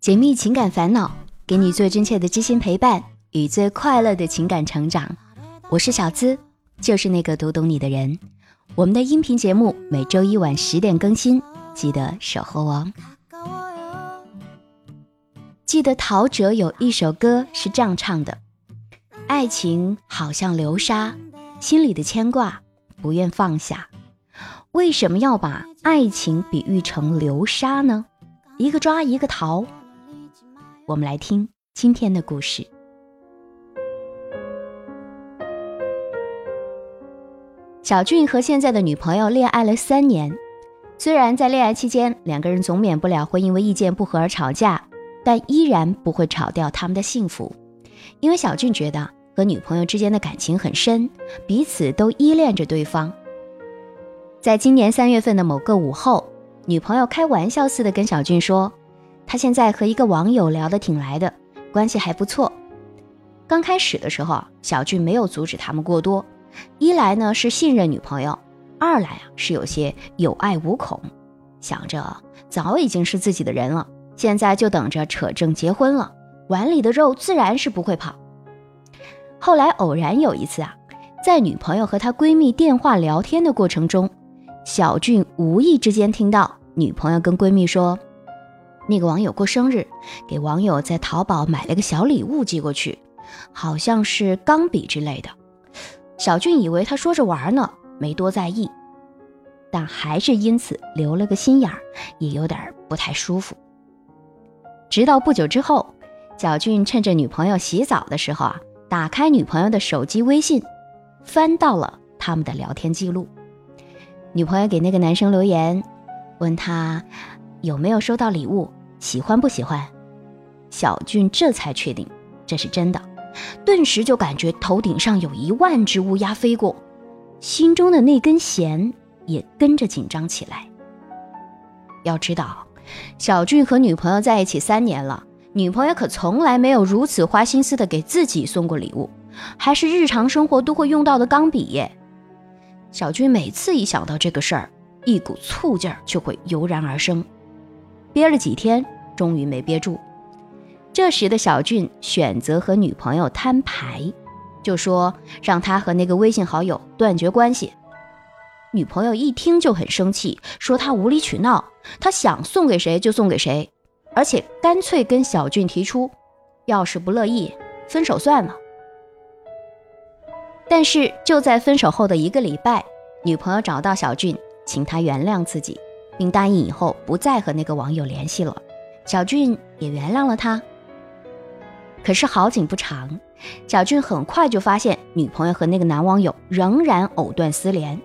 解密情感烦恼，给你最真切的知心陪伴与最快乐的情感成长。我是小资，就是那个读懂你的人。我们的音频节目每周一晚十点更新，记得守候哦。记得陶喆有一首歌是这样唱的：“爱情好像流沙，心里的牵挂不愿放下。为什么要把爱情比喻成流沙呢？一个抓一个逃。”我们来听今天的故事。小俊和现在的女朋友恋爱了三年，虽然在恋爱期间两个人总免不了会因为意见不合而吵架，但依然不会吵掉他们的幸福。因为小俊觉得和女朋友之间的感情很深，彼此都依恋着对方。在今年三月份的某个午后，女朋友开玩笑似的跟小俊说。他现在和一个网友聊得挺来的，关系还不错。刚开始的时候，小俊没有阻止他们过多，一来呢是信任女朋友，二来啊是有些有爱无恐，想着早已经是自己的人了，现在就等着扯证结婚了，碗里的肉自然是不会跑。后来偶然有一次啊，在女朋友和她闺蜜电话聊天的过程中，小俊无意之间听到女朋友跟闺蜜说。那个网友过生日，给网友在淘宝买了个小礼物寄过去，好像是钢笔之类的。小俊以为他说着玩呢，没多在意，但还是因此留了个心眼儿，也有点不太舒服。直到不久之后，小俊趁着女朋友洗澡的时候啊，打开女朋友的手机微信，翻到了他们的聊天记录。女朋友给那个男生留言，问他有没有收到礼物。喜欢不喜欢？小俊这才确定这是真的，顿时就感觉头顶上有一万只乌鸦飞过，心中的那根弦也跟着紧张起来。要知道，小俊和女朋友在一起三年了，女朋友可从来没有如此花心思的给自己送过礼物，还是日常生活都会用到的钢笔耶。小俊每次一想到这个事儿，一股醋劲儿就会油然而生。憋了几天，终于没憋住。这时的小俊选择和女朋友摊牌，就说让他和那个微信好友断绝关系。女朋友一听就很生气，说他无理取闹，他想送给谁就送给谁，而且干脆跟小俊提出，要是不乐意，分手算了。但是就在分手后的一个礼拜，女朋友找到小俊，请他原谅自己。并答应以后不再和那个网友联系了，小俊也原谅了他。可是好景不长，小俊很快就发现女朋友和那个男网友仍然藕断丝连，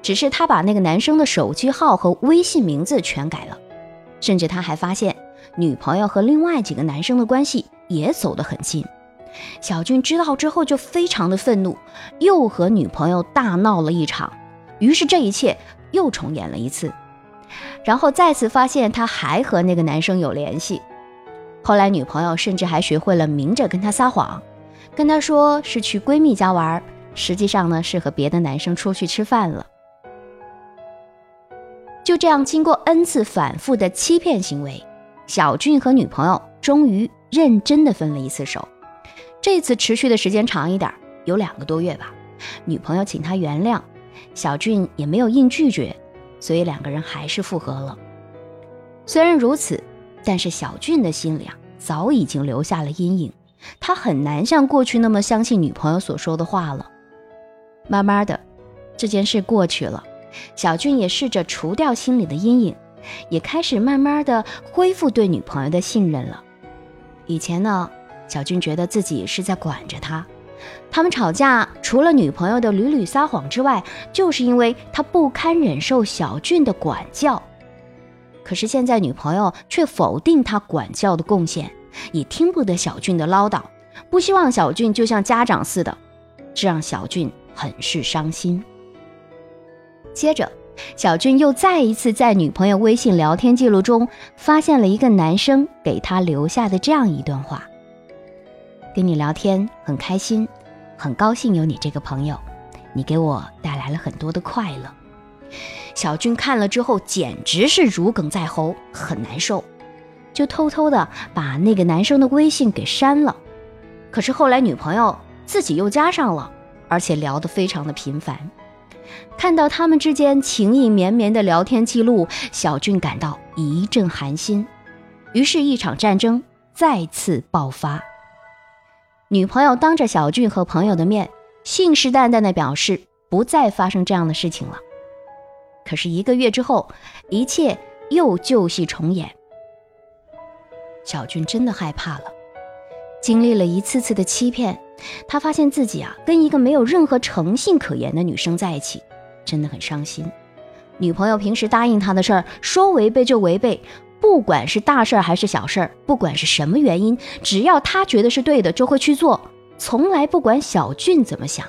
只是他把那个男生的手机号和微信名字全改了，甚至他还发现女朋友和另外几个男生的关系也走得很近。小俊知道之后就非常的愤怒，又和女朋友大闹了一场，于是这一切又重演了一次。然后再次发现他还和那个男生有联系，后来女朋友甚至还学会了明着跟他撒谎，跟他说是去闺蜜家玩，实际上呢是和别的男生出去吃饭了。就这样，经过 n 次反复的欺骗行为，小俊和女朋友终于认真的分了一次手。这次持续的时间长一点，有两个多月吧。女朋友请他原谅，小俊也没有硬拒绝。所以两个人还是复合了。虽然如此，但是小俊的心里啊，早已经留下了阴影，他很难像过去那么相信女朋友所说的话了。慢慢的，这件事过去了，小俊也试着除掉心里的阴影，也开始慢慢的恢复对女朋友的信任了。以前呢，小俊觉得自己是在管着他。他们吵架，除了女朋友的屡屡撒谎之外，就是因为他不堪忍受小俊的管教。可是现在女朋友却否定他管教的贡献，也听不得小俊的唠叨，不希望小俊就像家长似的，这让小俊很是伤心。接着，小俊又再一次在女朋友微信聊天记录中发现了一个男生给他留下的这样一段话。跟你聊天很开心，很高兴有你这个朋友，你给我带来了很多的快乐。小俊看了之后简直是如鲠在喉，很难受，就偷偷的把那个男生的微信给删了。可是后来女朋友自己又加上了，而且聊得非常的频繁。看到他们之间情意绵绵的聊天记录，小俊感到一阵寒心。于是，一场战争再次爆发。女朋友当着小俊和朋友的面，信誓旦旦地表示不再发生这样的事情了。可是，一个月之后，一切又旧戏重演。小俊真的害怕了。经历了一次次的欺骗，他发现自己啊，跟一个没有任何诚信可言的女生在一起，真的很伤心。女朋友平时答应他的事儿，说违背就违背。不管是大事儿还是小事儿，不管是什么原因，只要他觉得是对的，就会去做，从来不管小俊怎么想。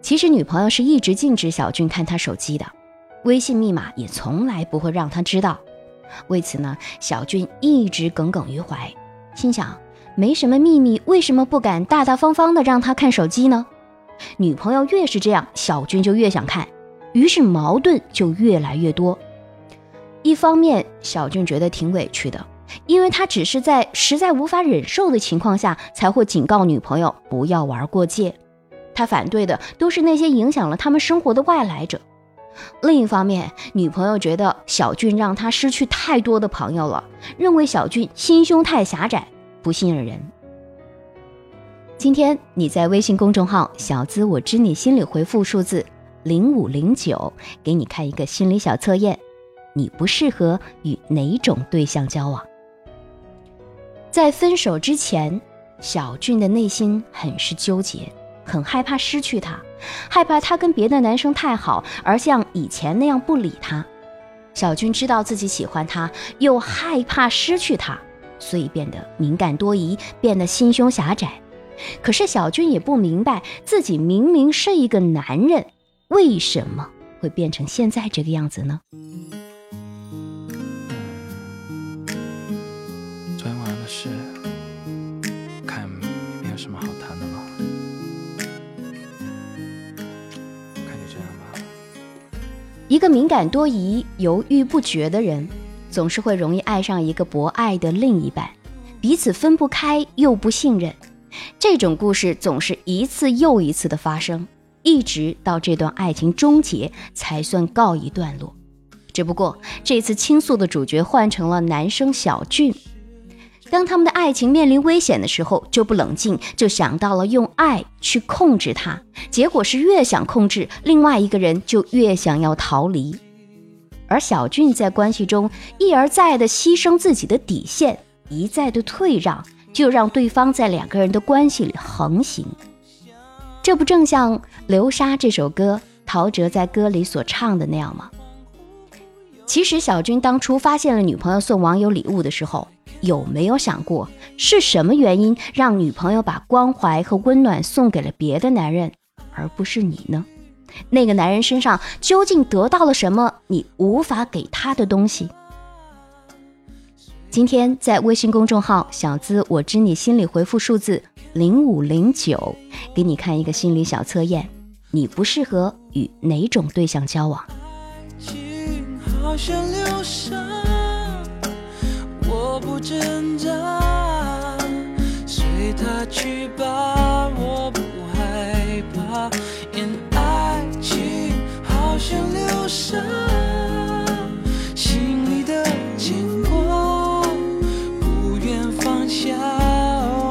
其实女朋友是一直禁止小俊看他手机的，微信密码也从来不会让他知道。为此呢，小俊一直耿耿于怀，心想没什么秘密，为什么不敢大大方方的让他看手机呢？女朋友越是这样，小俊就越想看，于是矛盾就越来越多。一方面，小俊觉得挺委屈的，因为他只是在实在无法忍受的情况下才会警告女朋友不要玩过界。他反对的都是那些影响了他们生活的外来者。另一方面，女朋友觉得小俊让他失去太多的朋友了，认为小俊心胸太狭窄，不信任人。今天你在微信公众号“小资我知你心里”回复数字零五零九，给你看一个心理小测验。你不适合与哪种对象交往？在分手之前，小俊的内心很是纠结，很害怕失去他，害怕他跟别的男生太好，而像以前那样不理他。小俊知道自己喜欢他，又害怕失去他，所以变得敏感多疑，变得心胸狭窄。可是小俊也不明白，自己明明是一个男人，为什么会变成现在这个样子呢？一个敏感多疑、犹豫不决的人，总是会容易爱上一个博爱的另一半，彼此分不开又不信任。这种故事总是一次又一次的发生，一直到这段爱情终结才算告一段落。只不过这次倾诉的主角换成了男生小俊。当他们的爱情面临危险的时候，就不冷静，就想到了用爱去控制他。结果是越想控制另外一个人，就越想要逃离。而小俊在关系中一而再的牺牲自己的底线，一再的退让，就让对方在两个人的关系里横行。这不正像《流沙》这首歌，陶喆在歌里所唱的那样吗？其实小军当初发现了女朋友送网友礼物的时候。有没有想过是什么原因让女朋友把关怀和温暖送给了别的男人，而不是你呢？那个男人身上究竟得到了什么你无法给他的东西？今天在微信公众号“小资我知你心里”回复数字零五零九，给你看一个心理小测验：你不适合与哪种对象交往？爱情好像流沙我不挣扎，随他去吧，我不害怕。因爱情好像流沙，心里的牵挂不愿放下。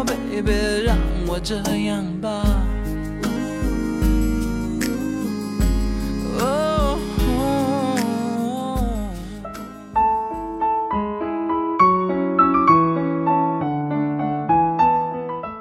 Baby，让我这样吧。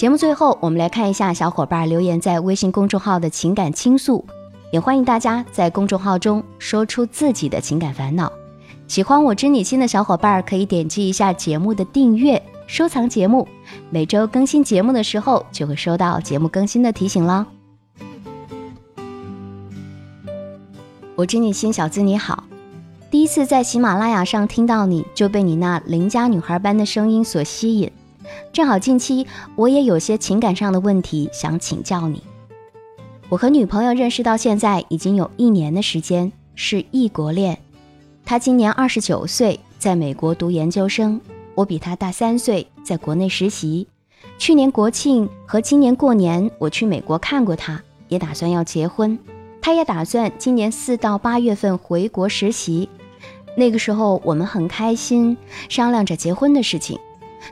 节目最后，我们来看一下小伙伴留言在微信公众号的情感倾诉。也欢迎大家在公众号中说出自己的情感烦恼。喜欢我知你心的小伙伴可以点击一下节目的订阅，收藏节目，每周更新节目的时候就会收到节目更新的提醒啦。我知你心小资你好，第一次在喜马拉雅上听到你就被你那邻家女孩般的声音所吸引，正好近期我也有些情感上的问题想请教你。我和女朋友认识到现在已经有一年的时间，是异国恋。她今年二十九岁，在美国读研究生；我比她大三岁，在国内实习。去年国庆和今年过年，我去美国看过她，也打算要结婚。她也打算今年四到八月份回国实习。那个时候我们很开心，商量着结婚的事情。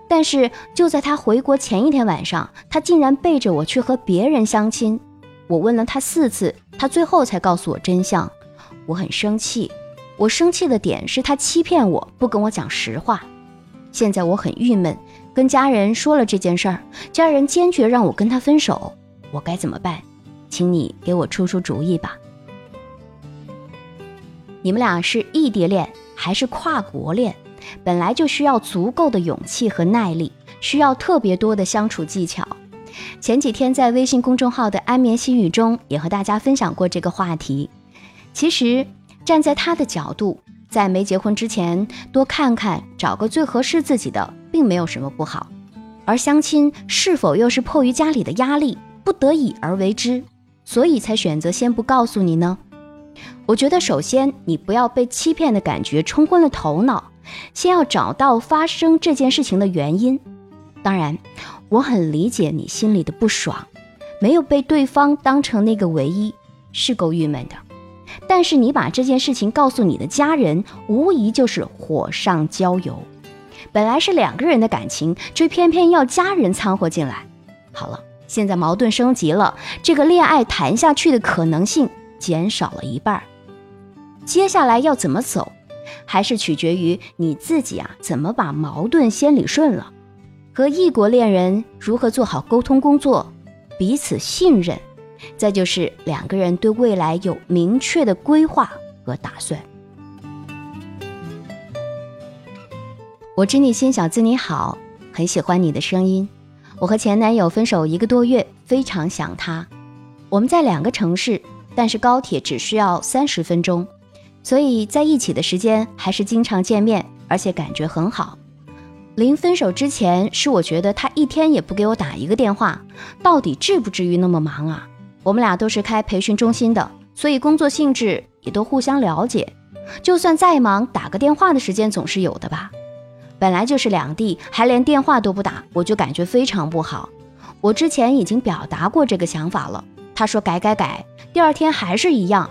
但是就在他回国前一天晚上，他竟然背着我去和别人相亲。我问了他四次，他最后才告诉我真相。我很生气，我生气的点是他欺骗我，不跟我讲实话。现在我很郁闷，跟家人说了这件事儿，家人坚决让我跟他分手。我该怎么办？请你给我出出主意吧。你们俩是异地恋还是跨国恋？本来就需要足够的勇气和耐力，需要特别多的相处技巧。前几天在微信公众号的安眠心语中，也和大家分享过这个话题。其实站在他的角度，在没结婚之前多看看，找个最合适自己的，并没有什么不好。而相亲是否又是迫于家里的压力，不得已而为之，所以才选择先不告诉你呢？我觉得首先你不要被欺骗的感觉冲昏了头脑，先要找到发生这件事情的原因。当然。我很理解你心里的不爽，没有被对方当成那个唯一，是够郁闷的。但是你把这件事情告诉你的家人，无疑就是火上浇油。本来是两个人的感情，却偏偏要家人掺和进来。好了，现在矛盾升级了，这个恋爱谈下去的可能性减少了一半。接下来要怎么走，还是取决于你自己啊，怎么把矛盾先理顺了。和异国恋人如何做好沟通工作，彼此信任，再就是两个人对未来有明确的规划和打算。我知你心，小资你好，很喜欢你的声音。我和前男友分手一个多月，非常想他。我们在两个城市，但是高铁只需要三十分钟，所以在一起的时间还是经常见面，而且感觉很好。临分手之前，是我觉得他一天也不给我打一个电话，到底至不至于那么忙啊？我们俩都是开培训中心的，所以工作性质也都互相了解。就算再忙，打个电话的时间总是有的吧？本来就是两地，还连电话都不打，我就感觉非常不好。我之前已经表达过这个想法了，他说改改改，第二天还是一样。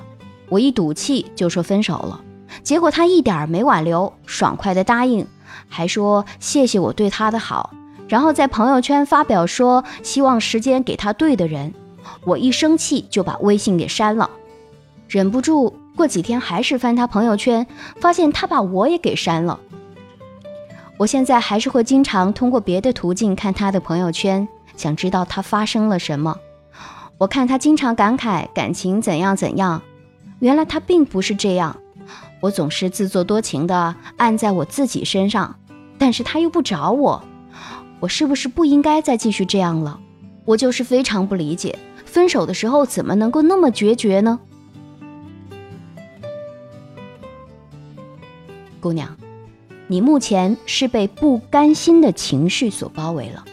我一赌气就说分手了，结果他一点没挽留，爽快的答应。还说谢谢我对他的好，然后在朋友圈发表说希望时间给他对的人。我一生气就把微信给删了，忍不住过几天还是翻他朋友圈，发现他把我也给删了。我现在还是会经常通过别的途径看他的朋友圈，想知道他发生了什么。我看他经常感慨感情怎样怎样，原来他并不是这样。我总是自作多情的按在我自己身上，但是他又不找我，我是不是不应该再继续这样了？我就是非常不理解，分手的时候怎么能够那么决绝呢？姑娘，你目前是被不甘心的情绪所包围了，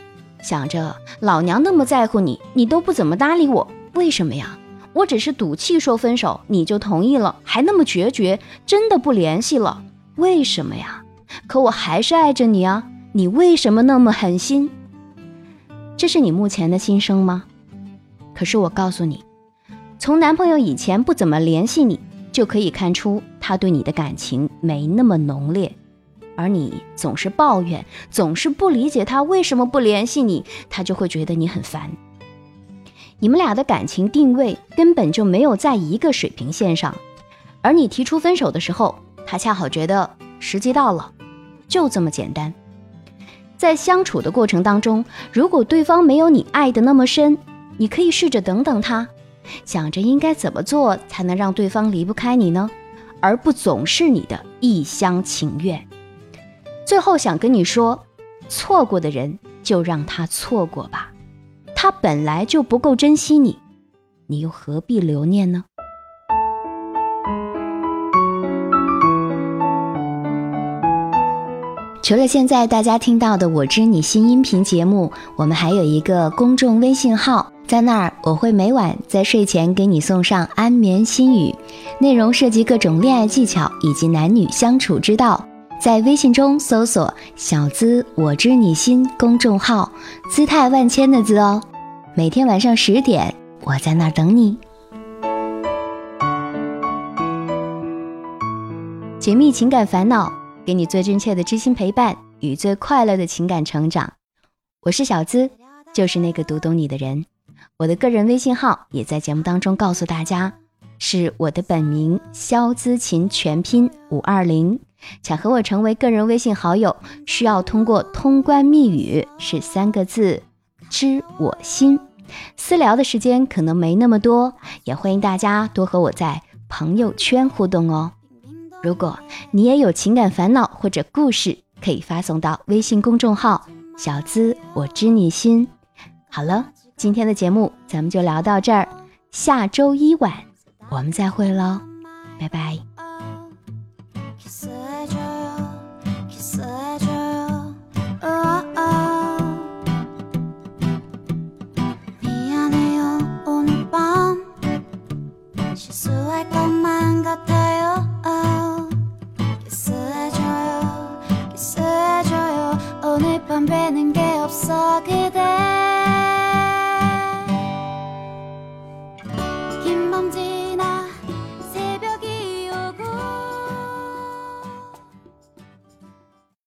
想着老娘那么在乎你，你都不怎么搭理我，为什么呀？我只是赌气说分手，你就同意了，还那么决绝，真的不联系了？为什么呀？可我还是爱着你啊！你为什么那么狠心？这是你目前的心声吗？可是我告诉你，从男朋友以前不怎么联系你，就可以看出他对你的感情没那么浓烈，而你总是抱怨，总是不理解他为什么不联系你，他就会觉得你很烦。你们俩的感情定位根本就没有在一个水平线上，而你提出分手的时候，他恰好觉得时机到了，就这么简单。在相处的过程当中，如果对方没有你爱的那么深，你可以试着等等他，想着应该怎么做才能让对方离不开你呢？而不总是你的一厢情愿。最后想跟你说，错过的人就让他错过吧，他本来就不够珍惜你，你又何必留念呢？除了现在大家听到的《我知你心》音频节目，我们还有一个公众微信号，在那儿我会每晚在睡前给你送上安眠心语，内容涉及各种恋爱技巧以及男女相处之道。在微信中搜索“小资我知你心”公众号，姿态万千的“资”哦。每天晚上十点，我在那儿等你。解密情感烦恼。给你最真切的知心陪伴与最快乐的情感成长，我是小资，就是那个读懂你的人。我的个人微信号也在节目当中告诉大家，是我的本名肖姿琴全拼五二零。想和我成为个人微信好友，需要通过通关密语是三个字“知我心”。私聊的时间可能没那么多，也欢迎大家多和我在朋友圈互动哦。如果你也有情感烦恼或者故事，可以发送到微信公众号“小资我知你心”。好了，今天的节目咱们就聊到这儿，下周一晚我们再会喽，拜拜。